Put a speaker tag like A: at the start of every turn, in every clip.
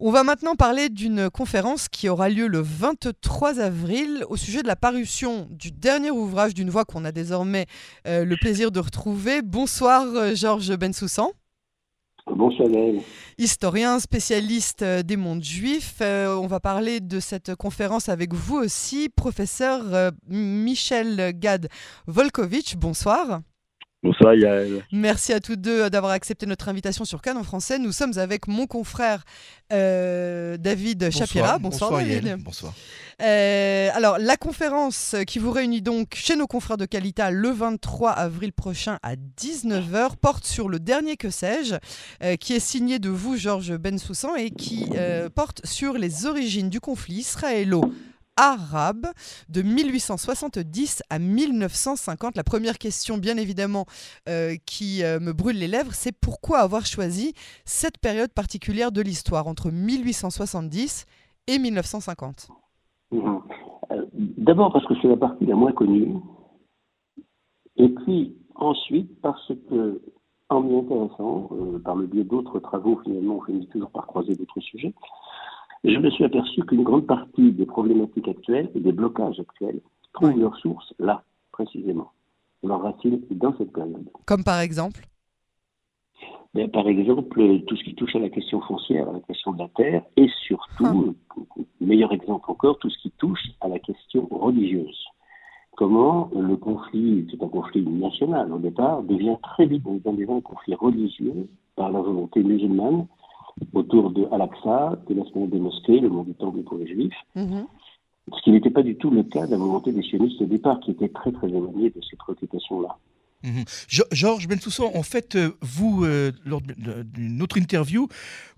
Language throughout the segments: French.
A: On va maintenant parler d'une conférence qui aura lieu le 23 avril au sujet de la parution du dernier ouvrage d'une voix qu'on a désormais euh, le plaisir de retrouver. Bonsoir euh, Georges Bensoussan.
B: Bonsoir
A: Historien, spécialiste euh, des mondes juifs. on va parler de cette conférence avec vous aussi, professeur Michel Gad Volkovitch. Bonsoir.
B: Bonsoir Yael.
A: Merci à tous deux d'avoir accepté notre invitation sur Cannes en français. Nous sommes avec mon confrère euh, David Chapira.
C: Bonsoir, bonsoir David. Bonsoir.
A: Euh, alors, la conférence qui vous réunit donc chez nos confrères de Calita le 23 avril prochain à 19h porte sur le dernier que sais-je, euh, qui est signé de vous, Georges Bensoussan, et qui porte sur les origines du conflit israélo arabe de 1870 à 1950. La première question, bien évidemment, euh, qui euh, me brûle les lèvres, c'est pourquoi avoir choisi cette période particulière de l'histoire entre 1870 et 1950
B: mhm. euh, D'abord parce que c'est la partie la moins connue, et puis ensuite parce que, en m'y intéressant, par le biais d'autres travaux, finalement, on finit toujours par croiser d'autres sujets, je me suis aperçu qu'une grande partie des problématiques actuelles et des blocages actuels trouvent leur source là, précisément. Leur racine dans cette période.
A: Comme par exemple
B: ben, Par exemple, tout ce qui touche à la question foncière, à la question de la terre, et surtout, ah. meilleur exemple encore, tout ce qui touche à la question religieuse. Comment le conflit, c'est un conflit national au départ, devient très vite un conflit religieux par la volonté musulmane autour de Al-Aqsa, de la des mosquées, le monde du temple pour les juifs. Mhm. Ce qui n'était pas du tout le cas de la volonté des sionistes au départ, qui étaient très très éloignés de ces préoccupations-là.
C: Mhm. Georges Bensoussan, en fait, euh, vous, euh, lors d'une autre interview,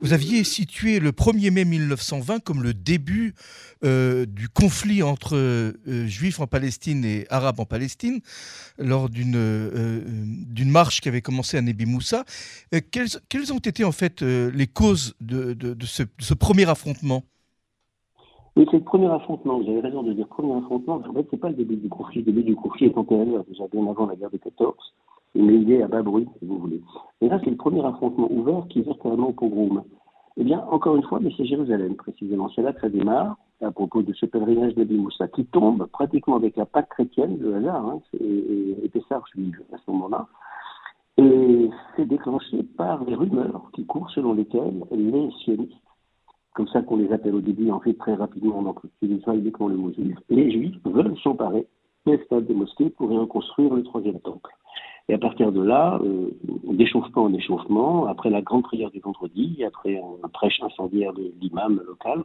C: vous aviez situé le 1er mai 1920 comme le début euh, du conflit entre juifs en Palestine et arabes en Palestine, lors d'une marche qui avait commencé à Nebi Moussa. Quelles, quelles, ont été en fait les causes de, ce premier affrontement?
B: Oui, c'est le premier affrontement. Vous avez raison de dire premier affrontement. En fait, c'est pas le début du conflit. Le début du conflit est antérieur, déjà bien avant la guerre de 14. Il est à bas bruit, si vous voulez. Et là, c'est le premier affrontement ouvert qui est carrément au pogrom. Eh bien, encore une fois, mais c'est Jérusalem, précisément. C'est là que ça démarre, à propos de ce pèlerinage de Moussa, qui tombe pratiquement avec la Pâque chrétienne, le hasard, hein, et, Pessar juive à ce moment-là. Et c'est déclenché par les rumeurs qui courent selon lesquelles les sionistes comme ça qu'on les appelle au début, en fait très rapidement, donc utilisant pas uniquement le mot juif, les juifs veulent s'emparer des stades des mosquées pour y reconstruire le troisième temple. Et à partir de là, euh, d'échauffement en échauffement, après la grande prière du vendredi, après un prêche incendiaire de l'imam local,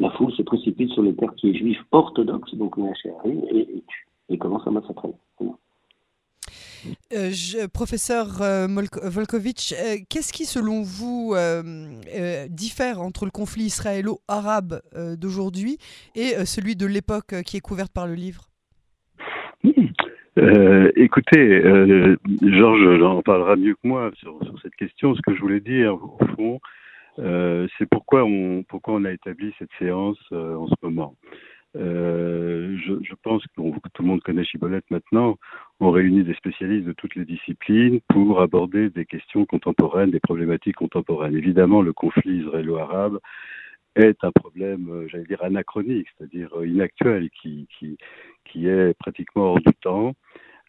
B: la foule se précipite sur les quartiers juifs orthodoxes, donc les et, et, et commence à massacrer.
A: Euh, professeur euh, Volkovitch, euh, qu'est-ce qui, selon vous, diffère entre le conflit israélo-arabe d'aujourd'hui et celui de l'époque qui est couverte par le livre?
D: Écoutez, Georges en parlera mieux que moi sur, cette question. Ce que je voulais dire, au fond, c'est pourquoi on, pourquoi on a établi cette séance en ce moment. Euh, je, pense que tout le monde connaît Chibolette maintenant. On réunit des spécialistes de toutes les disciplines pour aborder des questions contemporaines, des problématiques contemporaines. Évidemment, le conflit israélo-arabe est un problème, euh, j'allais dire, anachronique, c'est-à-dire euh, inactuel, qui, est pratiquement hors du temps.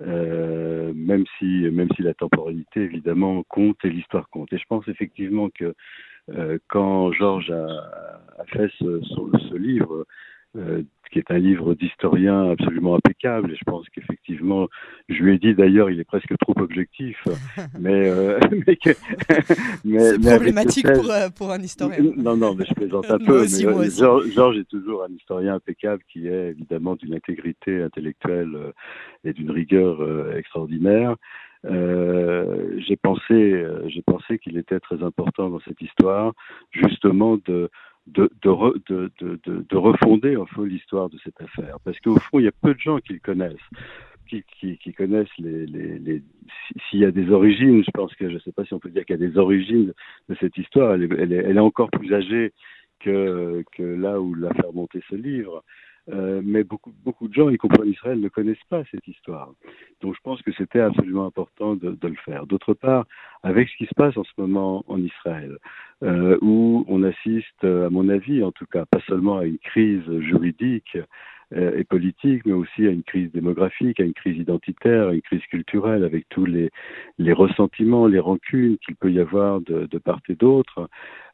D: Même si même si la temporalité évidemment compte et l'histoire compte. Et je pense effectivement que quand Georges a, fait ce livre, euh, qui est un livre d'historien absolument impeccable. Et je pense qu'effectivement, je lui ai dit d'ailleurs, il est presque trop objectif. mais,
A: euh, mais, mais c'est problématique pour, euh, pour, un historien.
D: Non, non, mais je plaisante un peu. mais, euh, Georges est toujours un historien impeccable qui est évidemment d'une intégrité intellectuelle et d'une rigueur extraordinaire. Euh, j'ai pensé, j'ai pensé qu'il était très important dans cette histoire, justement de de, de, de, de, refonder en fond l'histoire de cette affaire. Parce qu'au fond, il y a peu de gens qui le connaissent. Qui, qui, connaissent les, les, les s'il y a des origines, je pense que je ne sais pas si on peut dire qu'il y a des origines de cette histoire. Elle est encore plus âgée que, que là où l'a fait remonter ce livre. Euh, mais beaucoup, beaucoup de gens, y compris en Israël, ne connaissent pas cette histoire. Donc je pense que c'était absolument important de, de le faire. D'autre part, avec ce qui se passe en ce moment en Israël, euh, où on assiste, à mon avis en tout cas, pas seulement à une crise juridique euh, et politique, mais aussi à une crise démographique, à une crise identitaire, à une crise culturelle, avec tous les, les ressentiments, les rancunes qu'il peut y avoir de, de part et d'autre,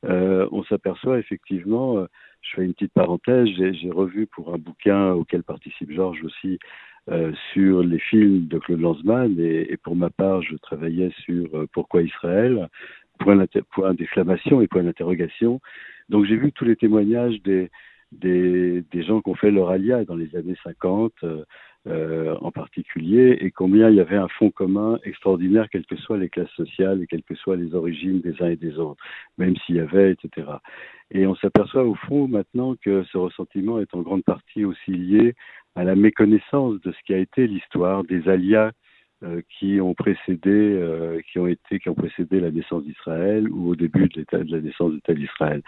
D: euh, on s'aperçoit effectivement je fais une petite parenthèse, j'ai revu pour un bouquin auquel participe Georges aussi euh, sur les films de Claude Lanzmann et, et, pour ma part, je travaillais sur euh, Pourquoi Israël, point, point d'exclamation et point d'interrogation. Donc j'ai vu tous les témoignages des, des, gens qui ont fait leur alia dans les années 50 euh, euh, en particulier et combien il y avait un fond commun extraordinaire, quelles que soient les classes sociales et quelles que soient les origines des uns et des autres, même s'il y avait, etc. Et on s'aperçoit au fond maintenant que ce ressentiment est en grande partie aussi lié à la méconnaissance de ce qui a été l'histoire des alias qui ont précédé, euh, qui ont été, qui ont précédé la naissance d'Israël ou au début de, de la naissance de l'État d'Israël.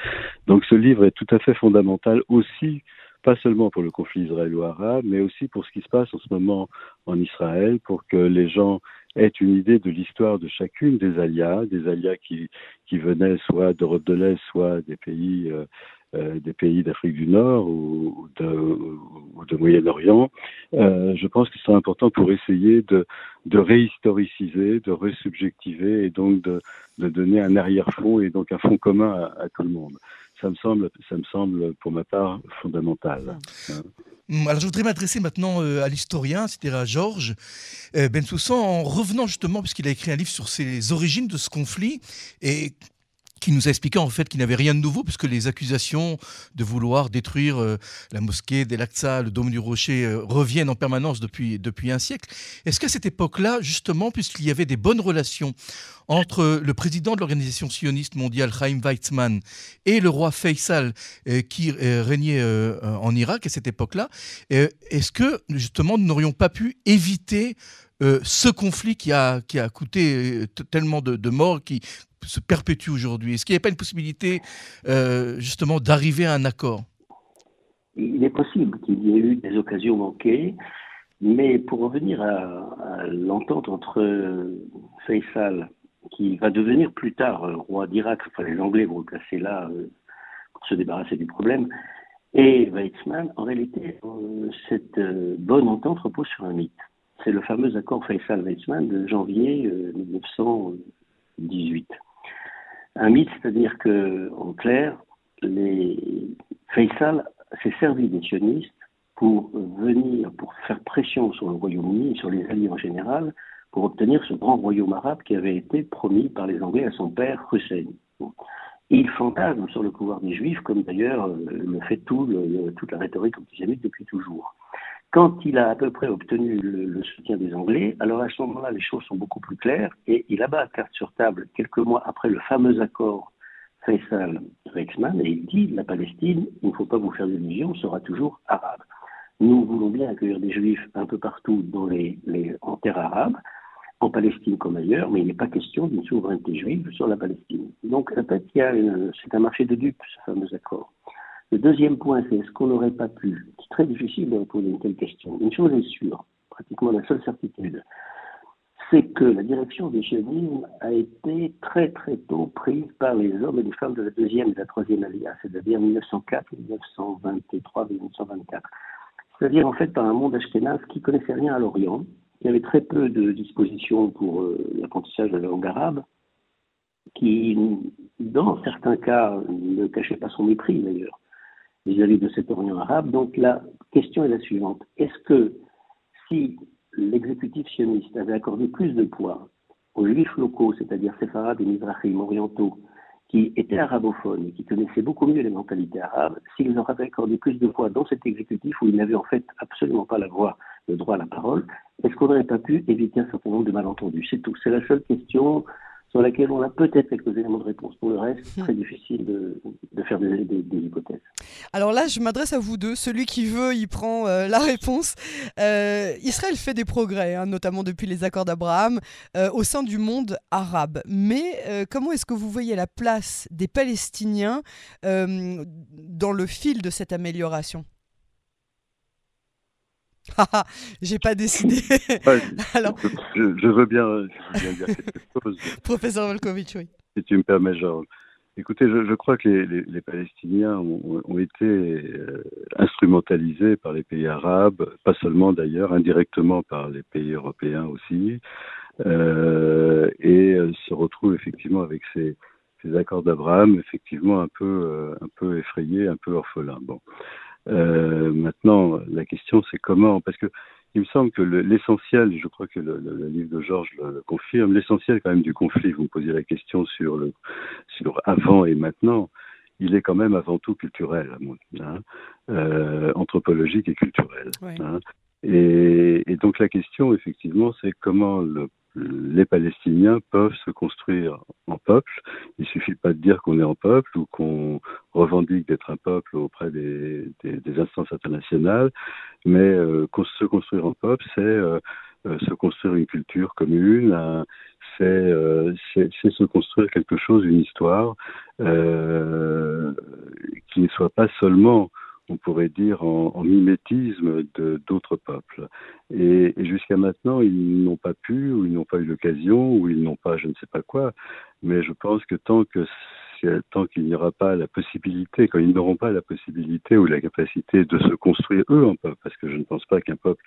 D: Donc ce livre est tout à fait fondamental aussi pas seulement pour le conflit israélo-arabe, mais aussi pour ce qui se passe en ce moment en Israël, pour que les gens aient une idée de l'histoire de chacune des alias, des alias qui, qui venaient soit d'Europe de l'Est, soit des pays, euh, euh, des pays d'Afrique du Nord ou, de, Moyen-Orient. Euh, je pense que c'est important pour essayer de, de réhistoriciser, de resubjectiver et donc de, donner un arrière-fond et donc un fond commun à, tout le monde ça me semble, ça me semble pour ma part fondamental.
C: Hum, alors je voudrais m'adresser maintenant euh, à l'historien, c'est-à-dire à Georges euh, Bensoussan, en revenant justement, puisqu'il a écrit un livre sur les origines de ce conflit, et qui nous a expliqué en fait qu'il n'avait rien de nouveau puisque les accusations de vouloir détruire euh, la mosquée d'El-Aqsa, le dôme du Rocher euh, reviennent en permanence depuis, un siècle. Est-ce qu'à cette époque-là, justement, puisqu'il y avait des bonnes relations entre le président de l'organisation sioniste mondiale, Chaim Weizmann, et le roi Faisal, euh, qui régnait en Irak à cette époque-là, est-ce que justement nous n'aurions pas pu éviter ce conflit qui a, qui a coûté tellement de, morts, qui se perpétue aujourd'hui Est-ce qu'il n'y a pas une possibilité euh, justement d'arriver à un accord?
B: Il est possible qu'il y ait eu des occasions manquées, mais pour revenir à, l'entente entre Faisal, qui va devenir plus tard euh, roi d'Irak, enfin les Anglais vont le placer là euh, pour se débarrasser du problème, et Weizmann, en réalité, cette bonne entente repose sur un mythe. C'est le fameux accord Faisal-Weizmann de janvier 1918. Un mythe, c'est-à-dire que, en clair, les... Faisal s'est servi des sionistes pour venir, pour faire pression sur le Royaume-Uni sur les Alliés en général, pour obtenir ce grand royaume arabe qui avait été promis par les Anglais à son père Hussein. il fantasme sur le pouvoir des Juifs, comme d'ailleurs euh, le fait toute la rhétorique antisémite depuis toujours. Quand il a à peu près obtenu le, soutien des Anglais, alors à ce moment-là, les choses sont beaucoup plus claires et il abat carte sur table quelques mois après le fameux accord Faisal-Rexman et il dit la Palestine, il ne faut pas vous faire d'illusions, sera toujours arabe. Nous voulons bien accueillir des juifs un peu partout dans les, les, en terre arabe, en Palestine comme ailleurs, mais il n'est pas question d'une souveraineté juive sur la Palestine. Donc, en fait, c'est un marché de dupes, ce fameux accord. Le deuxième point, c'est est-ce qu'on n'aurait pas pu C'est très difficile de répondre à une telle question. Une chose est sûre, pratiquement la seule certitude, c'est que la direction des sionisme a été très très tôt prise par les hommes et les femmes de la deuxième et de la troisième alliance, c'est-à-dire 1904, 1923, 1924. C'est-à-dire en fait par un monde ashkénaze qui connaissait rien à l'Orient, qui avait très peu de dispositions pour euh, l'apprentissage de la langue arabe, qui, dans certains cas, ne cachait pas son mépris d'ailleurs vis-à-vis de cet Orient arabe. Donc la question est la suivante. Est-ce que si l'exécutif sioniste avait accordé plus de poids aux juifs locaux, c'est-à-dire séfarades et mizrahim orientaux, qui étaient arabophones et qui connaissaient beaucoup mieux les mentalités arabes, s'ils leur avaient accordé plus de poids dans cet exécutif où ils n'avaient en fait absolument pas la voix, le droit à la parole, est-ce qu'on n'aurait pas pu éviter un certain nombre de malentendus? C'est tout. C'est la seule question sur laquelle on a peut-être quelques éléments de réponse. Pour le reste, c'est très difficile de, faire des, hypothèses.
A: Alors là, je m'adresse à vous deux. Celui qui veut, il prend euh, la réponse. Euh, Israël fait des progrès, hein, notamment depuis les accords d'Abraham, euh, au sein du monde arabe. Mais comment est-ce que vous voyez la place des Palestiniens dans le fil de cette amélioration? J'ai pas décidé.
D: Alors... Je, veux bien, dire quelque chose.
A: Professeur Volkovitch, oui.
D: Si tu me permets, Georges. Écoutez, je, crois que les, Palestiniens ont, été euh, instrumentalisés par les pays arabes, pas seulement d'ailleurs, indirectement par les pays européens aussi, euh, et euh, se retrouvent effectivement avec ces, accords d'Abraham, effectivement un peu, un peu effrayés, un peu orphelins. Bon. Maintenant, la question c'est comment, parce que il me semble que l'essentiel, je crois que le, livre de Georges le, confirme, l'essentiel quand même du conflit, vous me posiez la question sur le sur avant et maintenant, il est quand même avant tout culturel, hein, euh, anthropologique et culturel. Hein. Et, et, donc la question, effectivement, c'est comment le les Palestiniens peuvent se construire en peuple. Il suffit pas de dire qu'on est en peuple ou qu'on revendique d'être un peuple auprès des, instances internationales, mais euh, se construire en peuple, c'est euh, euh, se construire une culture commune, c'est se construire quelque chose, une histoire qui ne soit pas seulement on pourrait dire, en, mimétisme de d'autres peuples. Et, jusqu'à maintenant, ils n'ont pas pu, ou ils n'ont pas eu l'occasion, ou ils n'ont pas je ne sais pas quoi. Mais je pense que tant qu'il n'y aura pas la possibilité, quand ils n'auront pas la possibilité ou la capacité de se construire eux en peuple, parce que je ne pense pas qu'un peuple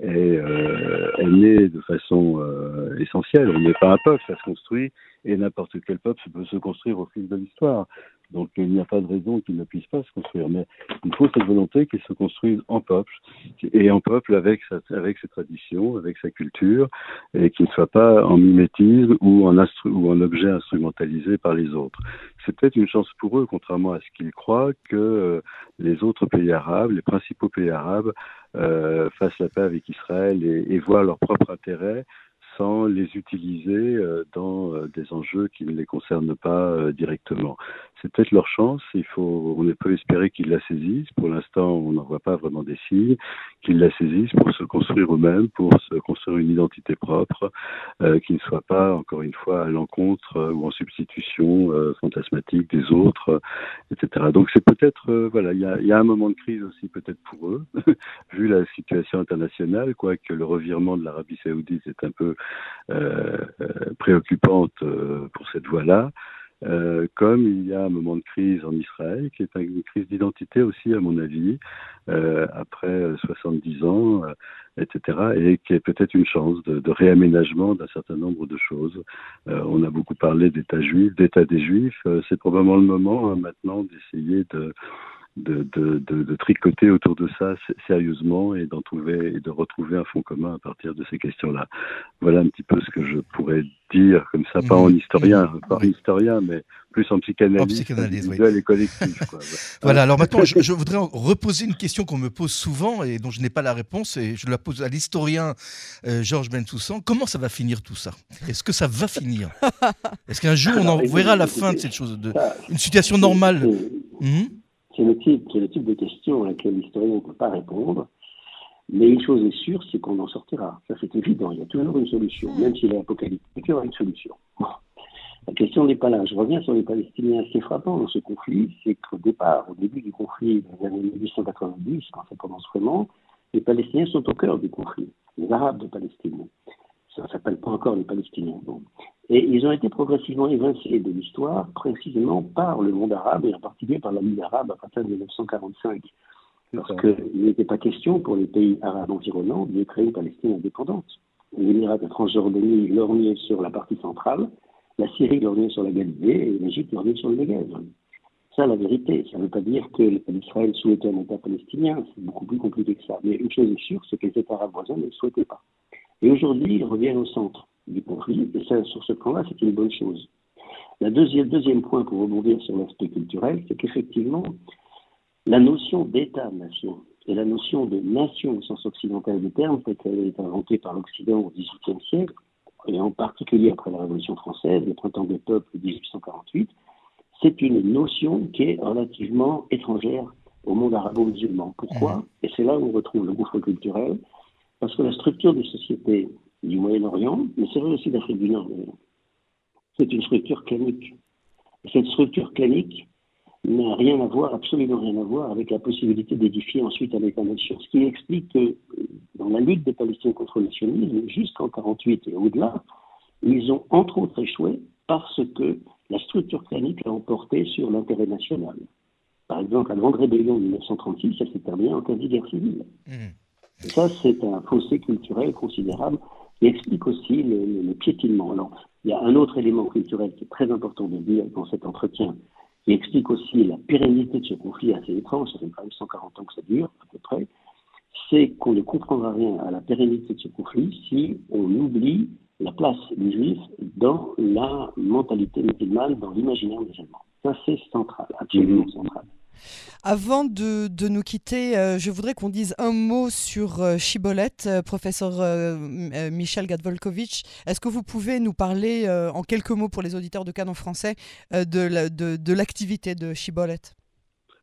D: est, euh, né de façon euh, essentielle. On n'est pas un peuple, ça se construit, et n'importe quel peuple peut se construire au fil de l'histoire. Donc il n'y a pas de raison qu'il ne puisse pas se construire. Mais il faut cette volonté qu'il se construise en peuple, et en peuple avec, sa, avec ses traditions, avec sa culture, et qu'il ne soit pas en mimétisme ou en, ou en objet instrumentalisé par les autres. C'est peut-être une chance pour eux, contrairement à ce qu'ils croient, que euh, les autres pays arabes, les principaux pays arabes, euh, fassent la paix avec Israël et, et voient leur propre intérêt sans les utiliser euh, dans euh, des enjeux qui ne les concernent pas euh, directement. C'est peut-être leur chance, il faut, on peut espérer qu'ils la saisissent. Pour l'instant, on n'en voit pas vraiment des signes, qu'ils la saisissent pour se construire eux-mêmes, pour se construire une identité propre, qui ne soit pas, encore une fois, à l'encontre ou en substitution fantasmatique des autres, etc. Donc c'est peut-être, voilà, il y a, y a, un moment de crise aussi peut-être pour eux, vu la situation internationale, quoique le revirement de l'Arabie saoudite est un peu euh, préoccupante euh, pour cette voie-là. Euh, comme il y a un moment de crise en Israël, qui est une crise d'identité aussi, à mon avis, euh, après 70 ans, euh, etc., et qui est peut-être une chance de, de réaménagement d'un certain nombre de choses. on a beaucoup parlé d'État juif, d'État des Juifs. c'est probablement le moment hein, maintenant d'essayer de de, de, de, tricoter autour de ça sérieusement et d'en trouver et de retrouver un fond commun à partir de ces questions-là. Voilà un petit peu ce que je pourrais dire comme ça, pas en mmh. historien, mmh. pas en historien, mais plus en psychanalyse, en psychanalyse oui. et collective.
C: voilà. Alors maintenant, je, voudrais reposer une question qu'on me pose souvent et dont je n'ai pas la réponse et je la pose à l'historien euh, Georges Bensoussan. Comment ça va finir tout ça? Est-ce que ça va finir? Est-ce qu'un jour on en verra la fin de cette chose, de une situation normale?
B: C'est le, type, le type de question à laquelle l'historien ne peut pas répondre. Mais une chose est sûre, c'est qu'on en sortira. Ça, c'est évident. Il y a toujours une solution. Même s'il est apocalyptique, il y aura une solution. La question n'est pas là. Je reviens sur les Palestiniens. Ce qui est frappant dans ce conflit, c'est qu'au départ, au début du conflit des années 1890, quand ça commence vraiment, les Palestiniens sont au cœur du conflit. Les Arabes de Palestine. Ça ne s'appelle pas encore les Palestiniens. Et ils ont été progressivement évincés de l'histoire, précisément par le monde arabe, et en particulier par la Ligue arabe à partir de 1945. Parce qu'il n'était pas question pour les pays arabes environnants de créer une Palestine indépendante. L'Émirat de Transjordanie lorgnait sur la partie centrale, la Syrie lorgnait sur la Galilée et l'Égypte lorgnait sur le Negev. Ça, la vérité. Ça ne veut pas dire que l'Israël souhaitait un État palestinien. C'est beaucoup plus compliqué que ça. Mais une chose est sûre, c'est que les États arabes voisins ne le souhaitaient pas. Et aujourd'hui, ils reviennent au centre du conflit, et ça, sur ce plan-là, c'est une bonne chose. Le deuxième, deuxième point pour rebondir sur l'aspect culturel, c'est qu'effectivement, la notion d'État-nation et la notion de nation au sens occidental du terme, telle qu'elle est inventée par l'Occident au XVIIIe siècle, et en particulier après la Révolution française, le printemps des peuples de 1848, c'est une notion qui est relativement étrangère au monde arabo-musulman. Pourquoi? Mmh. Et c'est là où on retrouve le gouffre culturel, parce que la structure des sociétés du Moyen-Orient, mais c'est vrai aussi d'Afrique du Nord. C'est une structure clanique. Cette structure clanique n'a rien à voir, absolument rien à voir, avec la possibilité d'édifier ensuite un État-nation. Ce qui explique que dans la lutte des Palestiniens contre le sionisme, jusqu'en 48 et au-delà, ils ont entre autres échoué parce que la structure clanique l'a emporté sur l'intérêt national. Par exemple, la grande rébellion de 1936, elle s'est terminée en quasi-guerre civile. Mmh. Ça, c'est un fossé culturel considérable qui explique aussi le, piétinement. Alors, il y a un autre élément culturel qui est très important de dire dans cet entretien, qui explique aussi la pérennité de ce conflit assez étrange, ça fait quand même 140 ans que ça dure, à peu près, c'est qu'on ne comprendra rien à la pérennité de ce conflit si on oublie la place du juif dans la mentalité musulmane, dans l'imaginaire musulman. Ça, c'est central, absolument mhm. central.
A: Avant de, nous quitter, euh, je voudrais qu'on dise un mot sur euh, Chibolette, euh, professeur Michel Gadvolkovitch. Est-ce que vous pouvez nous parler en quelques mots pour les auditeurs de Canon français de l'activité de, de Chibolette?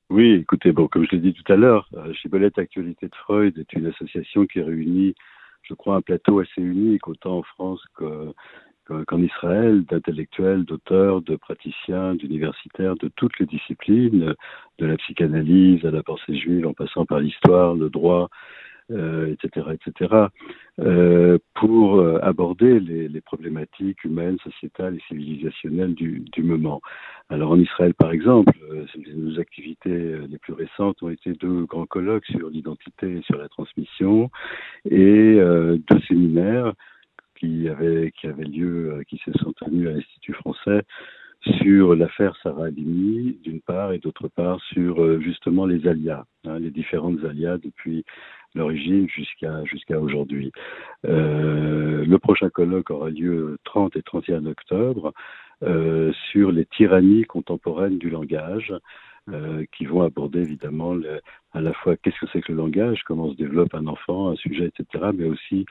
D: Oui, écoutez, bon, comme je l'ai dit tout à l'heure, Chibolette Actualité de Freud est une association qui réunit je crois, un plateau assez unique, autant en France qu'en Israël, d'intellectuels, d'auteurs, de praticiens, d'universitaires, de toutes les disciplines, de la psychanalyse à la pensée juive, en passant par l'histoire, le droit, etc., euh, etc., euh, pour euh, aborder les, problématiques humaines, sociétales et civilisationnelles du, moment. Alors en Israël, par exemple, nos activités les plus récentes ont été deux grands colloques sur l'identité et sur la transmission et deux séminaires qui avaient, qui lieu, qui se sont tenus à l'Institut français sur l'affaire Sarah Halimi, d'une part, et d'autre part sur justement les alias, hein, les différentes alias depuis l'origine jusqu'à aujourd'hui. Euh, le prochain colloque aura lieu 30 et 31 octobre euh, sur les tyrannies contemporaines du langage. Euh, qui vont aborder évidemment le, à la fois qu'est-ce que c'est que le langage, comment se développe un enfant, un sujet, etc., mais aussi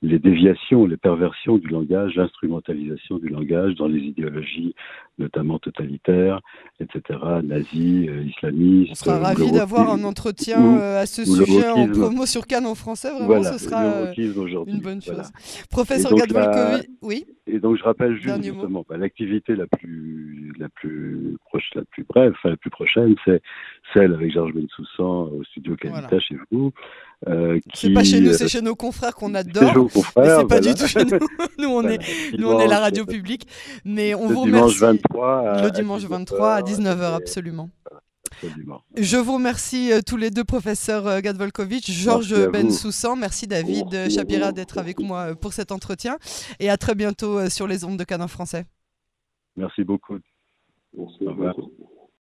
D: les déviations, les perversions du langage, l'instrumentalisation du langage dans les idéologies, notamment totalitaires, etc., nazis, euh, islamistes. On
A: sera ravis d'avoir un entretien euh, à ce sujet en promo sur Cannes en français, vraiment, ce sera une bonne chose. Professeur Gadvolkovic, oui
D: Et donc je rappelle juste justement bah, l'activité la plus, la plus proche, la plus brève, enfin la plus prochaine, c'est celle avec Georges Bensoussan au studio Calita chez vous.
A: Euh, c'est pas chez nous, c'est chez nos confrères qu'on adore. mais c'est pas du tout chez nous. nous, on, est, nous, on est la radio publique. Mais on vous
D: dimanche 23
A: le dimanche 23 à 19h, absolument. Je vous remercie euh, tous les deux, professeur euh, Gadvolkovitch, Georges Bensoussan. Merci David Chapira d'être avec moi pour cet entretien. Et à très bientôt sur les ondes de Canon français.
D: Merci beaucoup.
B: Merci. Au revoir.